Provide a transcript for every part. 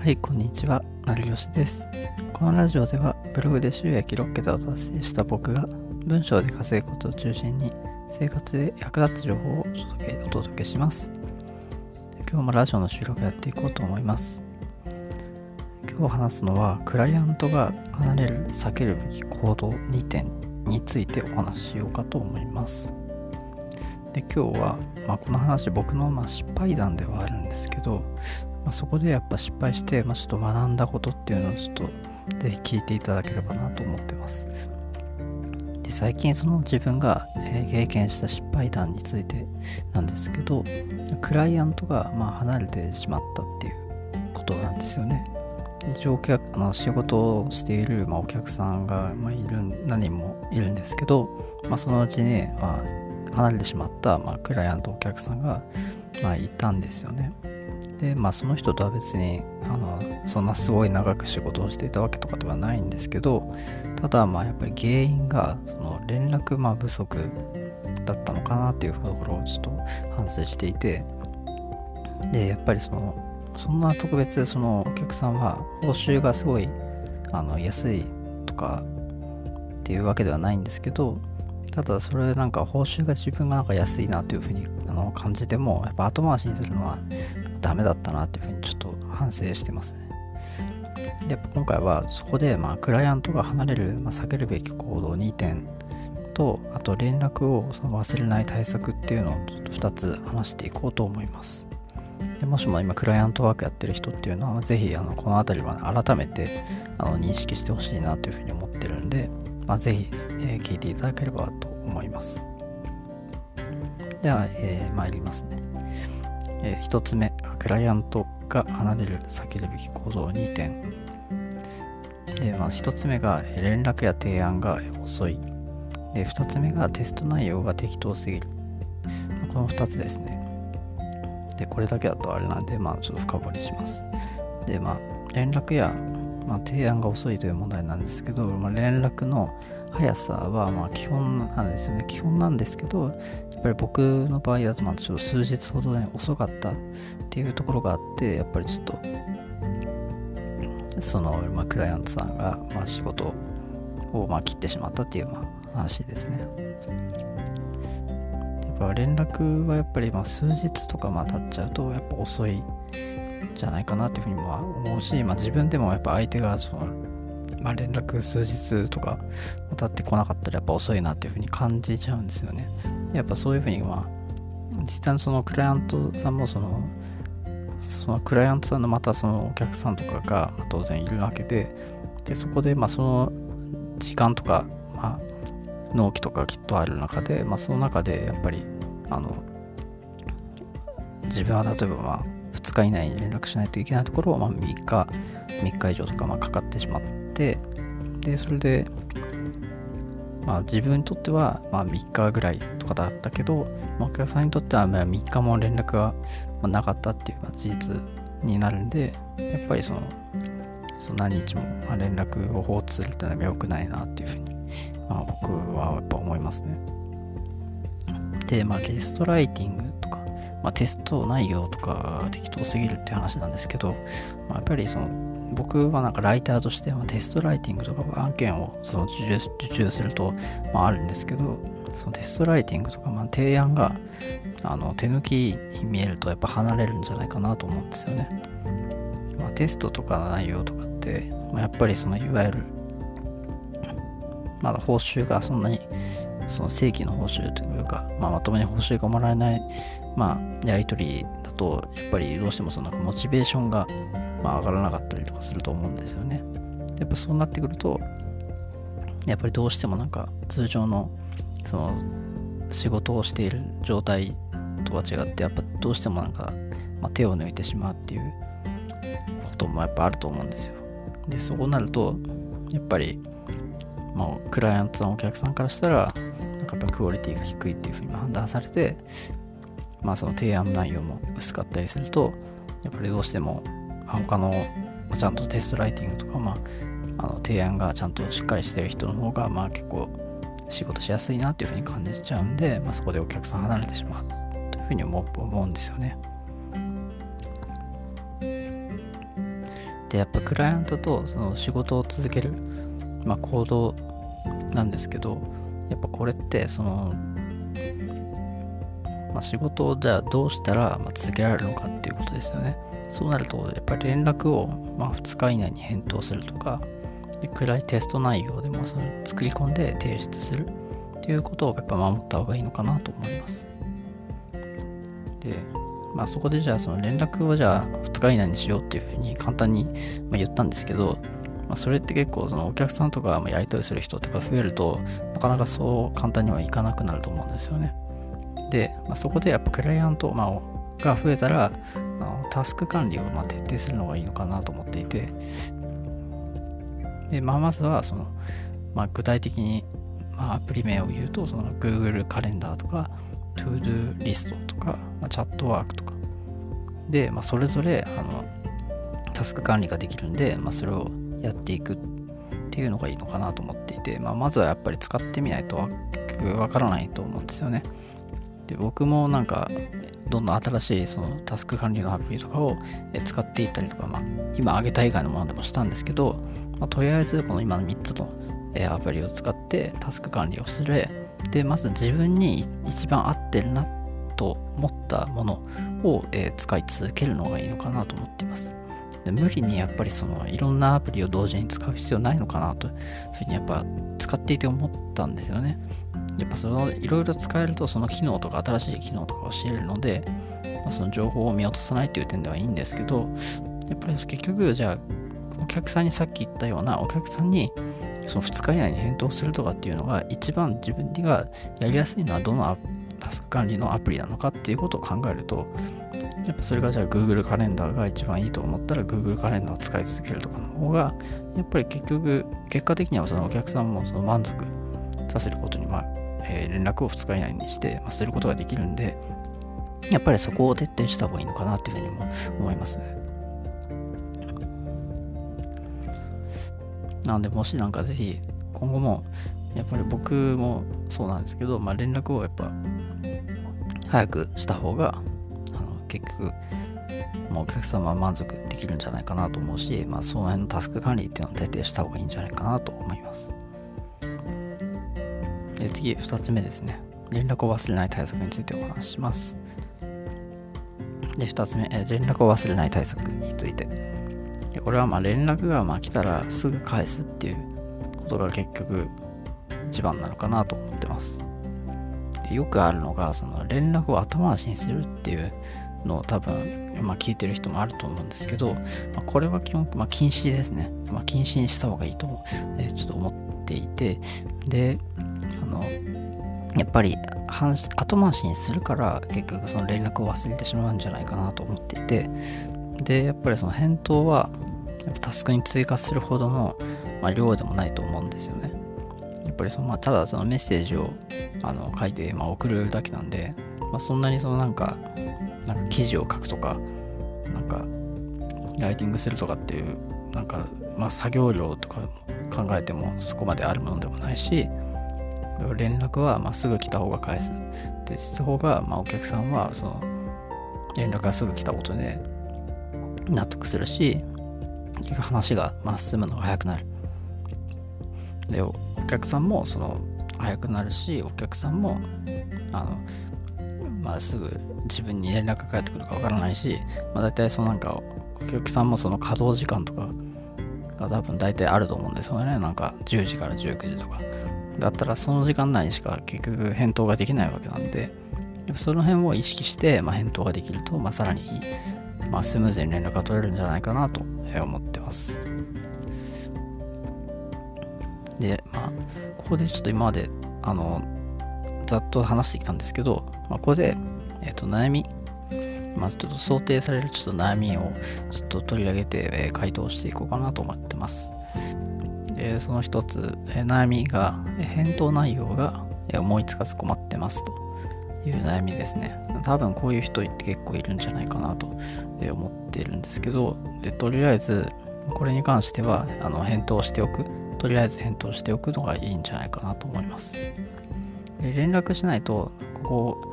はい、こんにちは。成吉です。このラジオでは、ブログで収益6桁を達成した僕が、文章で稼ぐことを中心に、生活で役立つ情報をお届けします。今日もラジオの収録やっていこうと思います。今日話すのは、クライアントが離れる、避けるべき行動2点についてお話ししようかと思います。で今日は、まあ、この話僕のま失敗談ではあるんですけど、まあ、そこでやっぱ失敗して、まあ、ちょっと学んだことっていうのをちょっとぜひ聞いていただければなと思ってます。で最近その自分が、えー経験した失敗談についてなんですけどクライアントがまあ離れてしまったっていうことなんですよね。乗客あの仕事をしている、まあ、お客さんが、まあ、いる何人もいるんですけど、まあ、そのうちに、まあ、離れてしまった、まあ、クライアントお客さんが、まあ、いたんですよねでまあその人とは別にあのそんなすごい長く仕事をしていたわけとかではないんですけどただまあやっぱり原因がその連絡ま不足だったのかなっていうところをちょっと反省していてでやっぱりそのそんな特別そのお客さんは報酬がすごいあの安いとかっていうわけではないんですけどただそれなんか報酬が自分がなんか安いなというふうにあの感じてもやっぱ後回しにするのはダメだったなっていうふうにちょっと反省してますね。やっぱ今回はそこでまあクライアントが離れる、まあ、避けるべき行動2点とあと連絡をその忘れない対策っていうのをちょっと2つ話していこうと思います。でもしも今クライアントワークやってる人っていうのはぜひあのこの辺りは改めてあの認識してほしいなというふうに思ってるんで、まあ、えー聞いていただければと思います。では、えー参りますね。え1つ目、クライアントが離れる避けるべき行動2点。で、まあ、1つ目が連絡や提案が遅い。で、2つ目がテスト内容が適当すぎる。この2つですね。で、これだけだとあれなんで、まあ、ちょっと深掘りします。で、まあ、連絡や、まあ、提案が遅いという問題なんですけど、まあ、連絡の速さはま基本なんですよね。基本なんですけど、っぱり僕の場合だとまあちょっと数日ほどね遅かったっていうところがあって、やっぱりちょっと、その、まあ、クライアントさんがまあ仕事をまあ切ってしまったっていうまあ話ですね。やっぱ連絡はやっぱりまあ数日とかまあ経っちゃうとやっぱ遅いじゃないかなっていうふうにまあ思うし、まあ、自分でもやっぱ相手がその、まあ、連絡数日とか経ってこなかったらやっぱ遅いなっていうふうに感じちゃうんですよね。やっぱそういうふうにまあ実際のそのクライアントさんもそのそのクライアントさんのまたそのお客さんとかが当然いるわけででそこでまあその時間とか、まあ、納期とかきっとある中で、まあ、その中でやっぱりあの自分は例えばまあ2日以内に連絡しないといけないところをまあ3日3日以上とかまあかかってしまってでそれでまあ自分にとってはまあ3日ぐらいとかだったけど、まあお客さんにとってはまあ3日も連絡がなかったっていうまあ事実になるんでやっぱりそのその何日も連絡を放置するっていうのは良くないなっていうふうに、まあ、僕はやっぱ思いますね。で、まあ、ゲストライティングとか、まあ、テスト内容とか適当すぎるっていう話なんですけど、まあ、やっぱりその僕はなんかライターとしてはテストライティングとか案件をその受注すると、まあ、あるんですけどそのテストライティングとか、まあ、提案があの手抜きに見えるとやっぱ離れるんじゃないかなと思うんですよね。まあ、テストとかの内容とかって、まあ、やっぱりそのいわゆるまだ報酬がそんなにその正規の報酬というか、まあ、まともに報酬がもらえない、まあ、やり取りだとやっぱりどうしてもそのモチベーションが、まあ、上がらなかったりとかすると思うんですよね。やっぱそうなってくるとやっぱりどうしてもなんか通常のその仕事をしている状態とは違ってやっぱどうしてもなんか、まあ、手を抜いてしまうっていうこともやっぱあると思うんですよ。でそこになるとやっぱりもうクライアントさんお客さんからしたらなんかやっぱクオリティが低いっていうふうに判断されてまあその提案内容も薄かったりするとやっぱりどうしても、他のちゃんとテストライティングとか、まあ、あの提案がちゃんとしっかりしてる人の方がまあ結構仕事しやすいなっていうふうに感じちゃうんで、まあ、そこでお客さん離れてしまうというふうに思う思うんですよね。でやっぱクライアントとその仕事を続ける、まあ、行動なんですけどやっぱこれってその、まあ、仕事をじゃあどうしたら続けられるのかっていうことですよねそうなるとやっぱり連絡をまあ2日以内に返答するとか暗いテスト内容でもそれ作り込んで提出するっていうことをやっぱ守った方がいいのかなと思いますでまあ、そこでじゃあその連絡をじゃあ2日以内にしようっていうふうに簡単に言ったんですけど、まあ、それって結構そのお客さんとかやり取りする人とか増えるとなかなかそう簡単にはいかなくなると思うんですよね。で、まあ、そこでやっぱクライアント、まあ、が増えたらタスク管理をま徹底するのがいいのかなと思っていてで、まあ、まずはその、まあ、具体的に、まあ、アプリ名を言うとその Google カレンダーとか ToDo リストとか、まあ、チャットワークとかで、まあ、それぞれあのタスク管理ができるんで、まあ、それをやっていくっていうのがいいのかなと思っていて、まあ、まずはやっぱり使ってみないとわからないと思うんですよね。で僕もなんかどんどん新しいそのタスク管理のアプリとかを使っていったりとか、まあ、今挙げた以外のものでもしたんですけど、まあ、とりあえずこの今の3つのアプリを使ってタスク管理をする。でまず自分に一番合ってるなと思ったものを、え、使い続けるのがいいのかなと思っています。で無理にやっぱりそのいろんなアプリを同時に使う必要ないのかなというふうにやっぱ使っていて思ったんですよね。やっぱそのいろいろ使えるとその機能とか新しい機能とかを知れるので、まあ、その情報を見落とさないっていう点ではいいんですけどやっぱり結局じゃあお客さんにさっき言ったようなお客さんにその2日以内に返答するとかっていうのが一番自分がやりやすいのはどのタスク管理のアプリなのかっていうことを考えるとやっぱそれがじゃあ Google カレンダーが一番いいと思ったら Google カレンダーを使い続けるとかの方がやっぱり結局結果的にはそのお客さんもその満足させることに、まあえー、連絡を2日以内にして、まあ、することができるんでやっぱりそこを徹底した方がいいのかなっていうふうにも思いますね。なので、もしなんかぜひ、今後も、やっぱり僕もそうなんですけど、まあ、連絡をやっぱ、早くした方が、あの結局、まあ、お客様は満足できるんじゃないかなと思うし、まあ、その辺のタスク管理っていうのを徹底した方がいいんじゃないかなと思います。で次、2つ目ですね。連絡を忘れない対策についてお話しします。で、2つ目、え連絡を忘れない対策について。でこれはま連絡がま来たらすぐ返すっていうことが結局一番なのかなと思ってます。でよくあるのがその連絡を後回しにするっていうのを多分、まあ、聞いてる人もあると思うんですけど、まあ、これは基本、まあ、禁止ですね。まあ、禁止にした方がいいと、え、ちょっと思っていて、で、の、やっぱり後回しにするから結局その連絡を忘れてしまうんじゃないかなと思っていて、で、やっぱりその返答は、やっぱタスクに追加するほどの、まあ、量でもないと思うんですよね。やっぱりその、まあ、ただそのメッセージをあの書いて、まあ、送るだけなんで、まあ、そんなにそのなんか、なんか記事を書くとか、なんか、ライティングするとかっていう、なんか、まあ、作業量とか考えてもそこまであるものでもないし、連絡はまあすぐ来た方が返す。で、した方が、まあ、お客さんは、その、連絡がすぐ来たことで、納得するし、結局話がまっ進むのが早くなる。で、お客さんもその早くなるし、お客さんも、あの、まあ、すぐ自分に連絡が返ってくるかわからないし、まあ、大体そのなんか、お客さんもその稼働時間とかが多分大体あると思うんですよね。なんか10時から19時とか。だったらその時間内にしか結局返答ができないわけなんで、その辺を意識して、まあ、返答ができると、まあ、さらにまあ、スムーズに連絡が取れるんじゃないかなと思ってます。で、まあ、ここでちょっと今まで、あの、ざっと話してきたんですけど、まあ、ここで、え、ー、と、悩み、まあ、ちょっと想定されるちょっと悩みをちょっと取り上げて、え、回答していこうかなと思ってます。で、その一つ、え、悩みが、え返答内容がえ思いつかず困ってますと。いう悩みですね。多分こういう人って結構いるんじゃないかなとえ思ってるんですけど、でとりあえずこれに関してはあの返答しておく。とりあえず返答しておくのがいいんじゃないかなと思います。連絡しないと、ここ、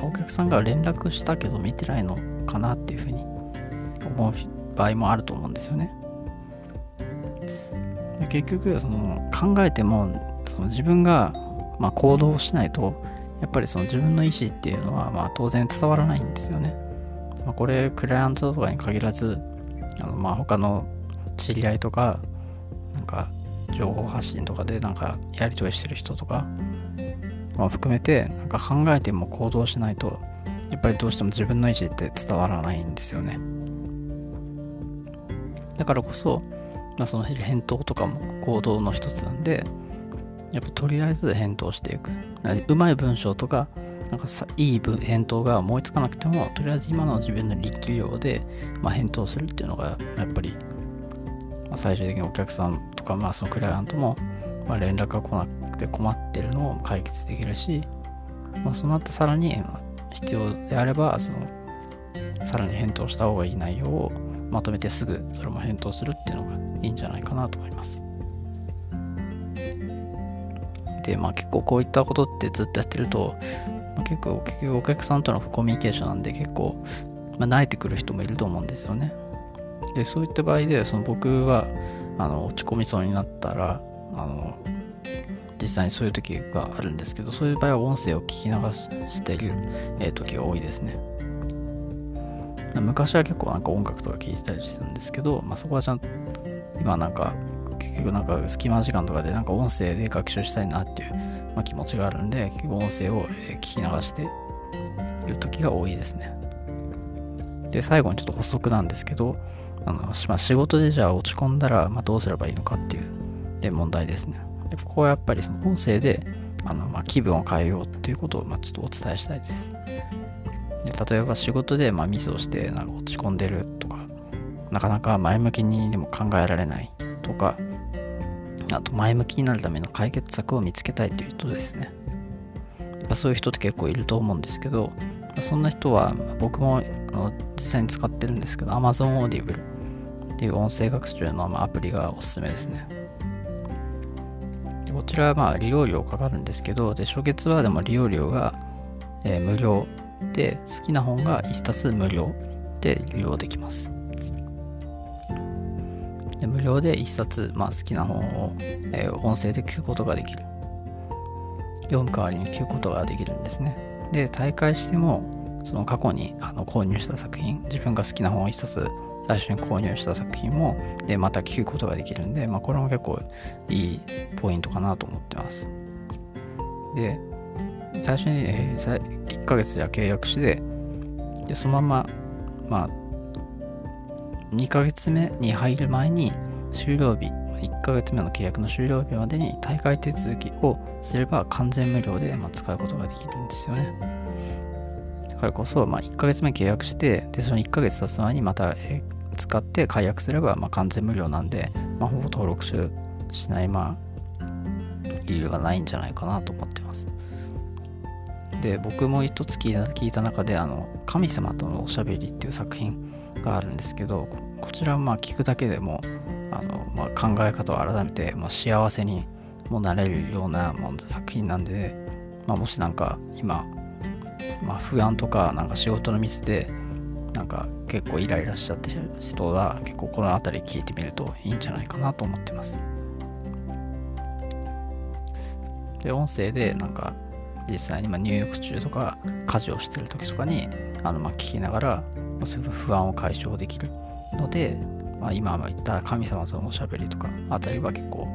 お客さんが連絡したけど見てないのかなっていうふうに思う場合もあると思うんですよね。結局その考えてもその自分がまあ行動しないとやっぱりその自分の意思っていうのはまあ当然伝わらないんですよね。まあ、これクライアントとかに限らずあのまあ他の知り合いとかなんか情報発信とかでなんかやり取りしてる人とかも含めてなんか考えても行動しないとやっぱりどうしても自分の意思って伝わらないんですよね。だからこそ、まあ、その返答とかも行動の一つなんで、やっぱとりあえず返答していく。うまい文章とか、なんかさいい返答が思いつかなくても、とりあえず今の自分の力量で、まあ、返答するっていうのが、やっぱり、まあ、最終的にお客さんとか、まあ、そのクライアントも、まあ、連絡が来なくて困ってるのを解決できるし、まあ、その後さらに必要であれば、その、さらに返答した方がいい内容をまとめてすぐそれも返答するっていうのがいいんじゃないかなと思います。で、まあ結構こういったことってずっとやってると、まあ、結構結局お客さんとのコミュニケーションなんで結構、まあ、慣れてくる人もいると思うんですよね。で、そういった場合で、その僕はあの落ち込みそうになったら、あの実際にそういう時があるんですけど、そういう場合は音声を聞き流している、えー、時が多いですね。昔は結構なんか音楽とか聴いてたりしてたんですけど、まあ、そこはちゃんと今なんか結局なんか隙間時間とかでなんか音声で学習したいなっていう、まあ、気持ちがあるんで結構音声を聞き流している時が多いですね。で最後にちょっと補足なんですけどあの、まあ、仕事でじゃあ落ち込んだら、まあ、どうすればいいのかっていうで問題ですね。でここはやっぱりその音声であの、まあ、気分を変えようっていうことを、まあ、ちょっとお伝えしたいです。で例えば仕事でまあミスをしてなんか落ち込んでるとかなかなか前向きにでも考えられないとかあと前向きになるための解決策を見つけたいという人ですね。やっぱそういう人って結構いると思うんですけどそんな人は僕もあの実際に使ってるんですけど Amazon Audible っていう音声学習のアプリがおすすめですね。こちらはまあ利用料かかるんですけどで初月はでも利用料が、えー、無料で好きな本が1冊無料で利用できます。で無料で1冊、まあ、好きな本を、えー、音声で聞くことができる。読む代わりに聞くことができるんですね。で大会してもその過去にあの購入した作品自分が好きな本を1冊最初に購入した作品もでまた聞くことができるんで、まあ、これも結構いいポイントかなと思ってます。で最初に、えー、1ヶ月じゃ契約してでそのまままあ2ヶ月目に入る前に終了日1ヶ月目の契約の終了日までに大会手続きをすれば完全無料で、ま使うことができるんですよね。だからこそ、まあ、1ヶ月目契約して、で、その1ヶ月経つ前にまた、え使って解約すれば、ま、完全無料なんで、まあ、ほぼ登録しない、まあ、理由がないんじゃないかなと思ってます。で、僕も一つ聞いた中で、あの、神様とのおしゃべりっていう作品があるんですけどこちらはまあ聞くだけでもあの、まあ、考え方を改めて、まあ、幸せにもなれるようなも作品なんで、まあ、もしなんか今、まあ、不安とかなんか仕事のミスでなんか結構イライラしちゃってる人は結構この辺り聞いてみるといいんじゃないかなと思ってます。で音声でなんか実際に入浴中とか家事をしてる時とかにあのま聞きながらその不安を解消できるので、まあ、今言った神様とのおしゃべりとかあたりは結構、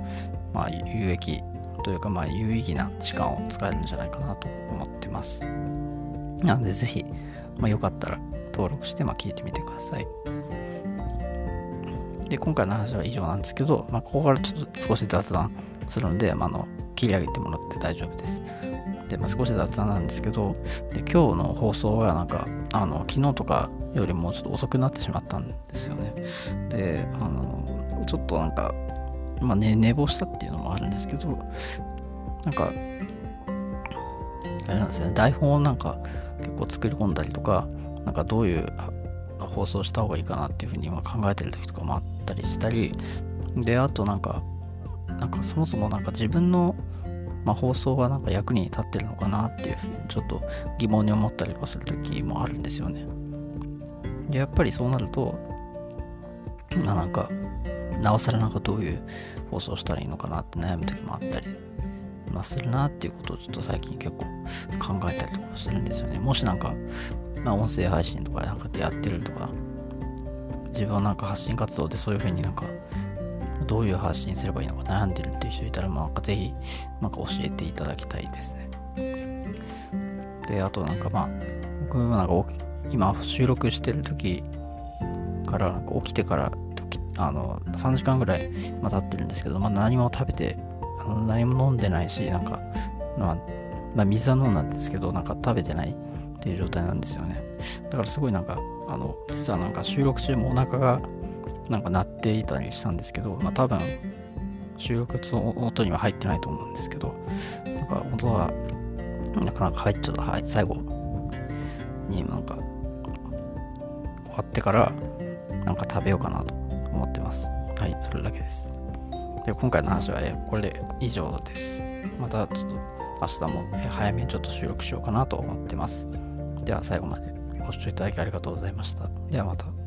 まあ、有益というか、まあ、有意義な時間を使えるんじゃないかなと思ってます。なので、ぜひ、まあ、よかったら登録して、まあ、聞いてみてください。で、今回の話は以上なんですけど、まあ、ここからちょっと少し雑談するので、まあ、の切り上げてもらって大丈夫です。で、まあ、少し雑談なんですけど、で今日の放送がなんか、あの昨日とかよりもちょっと遅くなってしまったんですよね。で、あの、ちょっとなんか、まあね、寝坊したっていうのもあるんですけど、なんか、あれなんですね、台本をなんか結構作り込んだりとか、なんかどういう放送した方がいいかなっていうふうに今考えてる時とかもあったりしたり、で、あとなんか、なんかそもそもなんか自分の、まあ、放送がなんか役に立ってるのかなっていうふうにちょっと疑問に思ったりはする時もあるんですよね。でやっぱりそうなるとまあなんか、なおさらなんかどういう放送したらいいのかなって悩む時もあったり、まあ、するなっていうことをちょっと最近結構考えたりとかするんですよね。もしなんか、まあ音声配信とかなんかでやってるとか、自分はなんか発信活動でそういう風になんかどういう発信すればいいのか悩んでるっていう人いたら、まあ、ぜひ、なんか教えていただきたいですね。で、あとなんかまあ、僕もなんか今収録してる時から起きてから時あの3時間ぐらい、まあ、経ってるんですけど、まあ、何も食べてあの何も飲んでないしなんか、まあ、まあ、水は飲んだんですけどなんか食べてないっていう状態なんですよねだからすごいなんかあの実はなんか収録中もお腹がなんか鳴っていたりしたんですけど、まあ、多分収録の音には入ってないと思うんですけどなんか音はなかなか入っちゃった、はい、最後になんか終わってからなんか食べようかなと思ってます。はい、それだけです。で、今回の話はこれで以上です。またちょっと明日も早めにちょっと収録しようかなと思ってます。では最後までご視聴いただきありがとうございました。ではまた。